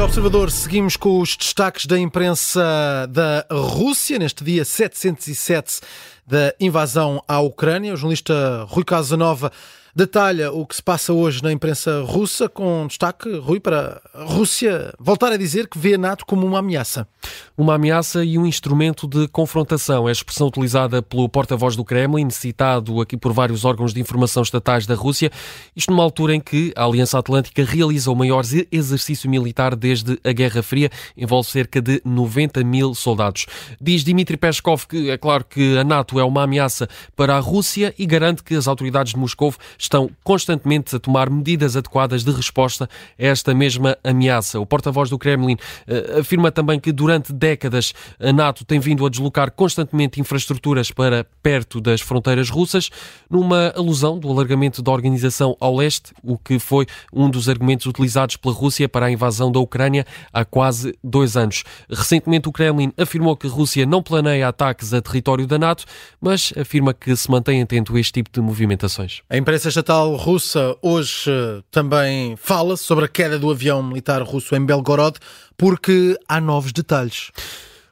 Observador, seguimos com os destaques da imprensa da Rússia, neste dia 707 da invasão à Ucrânia. O jornalista Rui Casanova detalha o que se passa hoje na imprensa russa, com destaque, Rui, para a Rússia voltar a dizer que vê a NATO como uma ameaça. Uma ameaça e um instrumento de confrontação. É a expressão utilizada pelo porta-voz do Kremlin, citado aqui por vários órgãos de informação estatais da Rússia, isto numa altura em que a Aliança Atlântica realiza o maior exercício militar desde a Guerra Fria, envolve cerca de 90 mil soldados. Diz Dmitry Peskov que é claro que a NATO é uma ameaça para a Rússia e garante que as autoridades de Moscou estão constantemente a tomar medidas adequadas de resposta a esta mesma ameaça. O porta-voz do Kremlin uh, afirma também que durante décadas a NATO tem vindo a deslocar constantemente infraestruturas para perto das fronteiras russas, numa alusão do alargamento da organização ao leste, o que foi um dos argumentos utilizados pela Rússia para a invasão da Ucrânia há quase dois anos. Recentemente, o Kremlin afirmou que a Rússia não planeia ataques a território da NATO, mas afirma que se mantém atento a este tipo de movimentações. A imprensa estatal russa hoje eh, também fala sobre a queda do avião militar russo em Belgorod, porque há novos detalhes.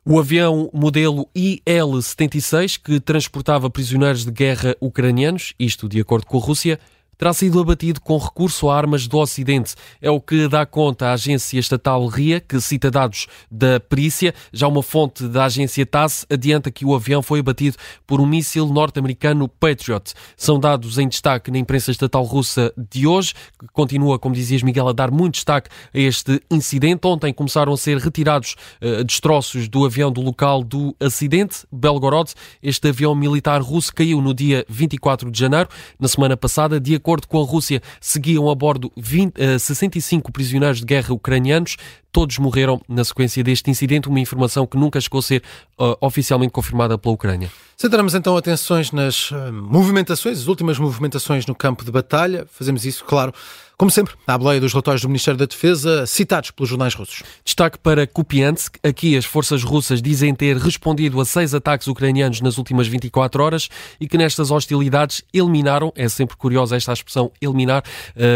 O avião modelo IL-76, que transportava prisioneiros de guerra ucranianos, isto de acordo com a Rússia, terá sido abatido com recurso a armas do Ocidente. É o que dá conta a agência estatal RIA, que cita dados da perícia. Já uma fonte da agência TASS adianta que o avião foi abatido por um míssil norte-americano Patriot. São dados em destaque na imprensa estatal russa de hoje, que continua, como dizias Miguel, a dar muito destaque a este incidente. Ontem começaram a ser retirados uh, destroços do avião do local do acidente, Belgorod. Este avião militar russo caiu no dia 24 de janeiro. Na semana passada, dia acordo com a Rússia, seguiam a bordo 20, uh, 65 prisioneiros de guerra ucranianos. Todos morreram na sequência deste incidente, uma informação que nunca chegou a ser uh, oficialmente confirmada pela Ucrânia. Centramos então atenções nas uh, movimentações, as últimas movimentações no campo de batalha. Fazemos isso, claro, como sempre, à boleia dos relatórios do Ministério da Defesa, citados pelos jornais russos. Destaque para Kupiansk. Aqui as forças russas dizem ter respondido a seis ataques ucranianos nas últimas 24 horas e que nestas hostilidades eliminaram, é sempre curiosa esta expressão, eliminar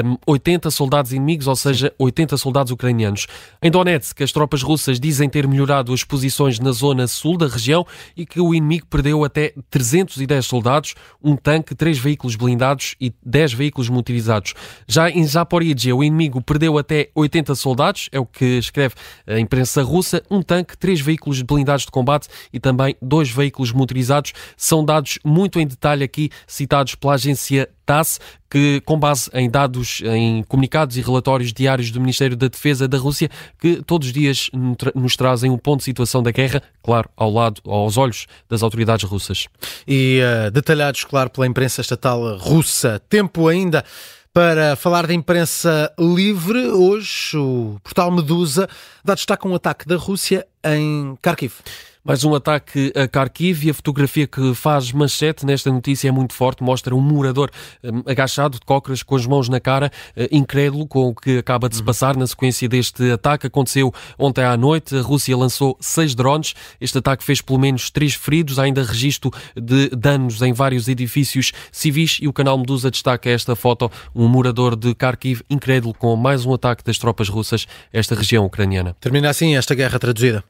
um, 80 soldados inimigos, ou seja, 80 soldados ucranianos. Em Donetsk, as tropas russas dizem ter melhorado as posições na zona sul da região e que o inimigo perdeu até 310 soldados, um tanque, três veículos blindados e 10 veículos motorizados. Já em Zaporizhia, o inimigo perdeu até 80 soldados, é o que escreve a imprensa russa, um tanque, três veículos blindados de combate e também dois veículos motorizados. São dados muito em detalhe aqui citados pela agência TASS, que, com base em dados, em comunicados e relatórios diários do Ministério da Defesa da Rússia, que todos os dias nos trazem um ponto de situação da guerra, claro, ao lado, aos olhos das autoridades russas. E uh, detalhados, claro, pela imprensa estatal russa. Tempo ainda para falar da imprensa livre, hoje o portal Medusa dá destaque a um ataque da Rússia em Kharkiv. Mais um ataque a Kharkiv e a fotografia que faz manchete nesta notícia é muito forte. Mostra um morador um, agachado de cócoras com as mãos na cara, uh, incrédulo com o que acaba de se passar na sequência deste ataque. Aconteceu ontem à noite. A Rússia lançou seis drones. Este ataque fez pelo menos três feridos. Há ainda registro de danos em vários edifícios civis e o canal Medusa destaca esta foto. Um morador de Kharkiv incrédulo com mais um ataque das tropas russas a esta região ucraniana. Termina assim esta guerra traduzida.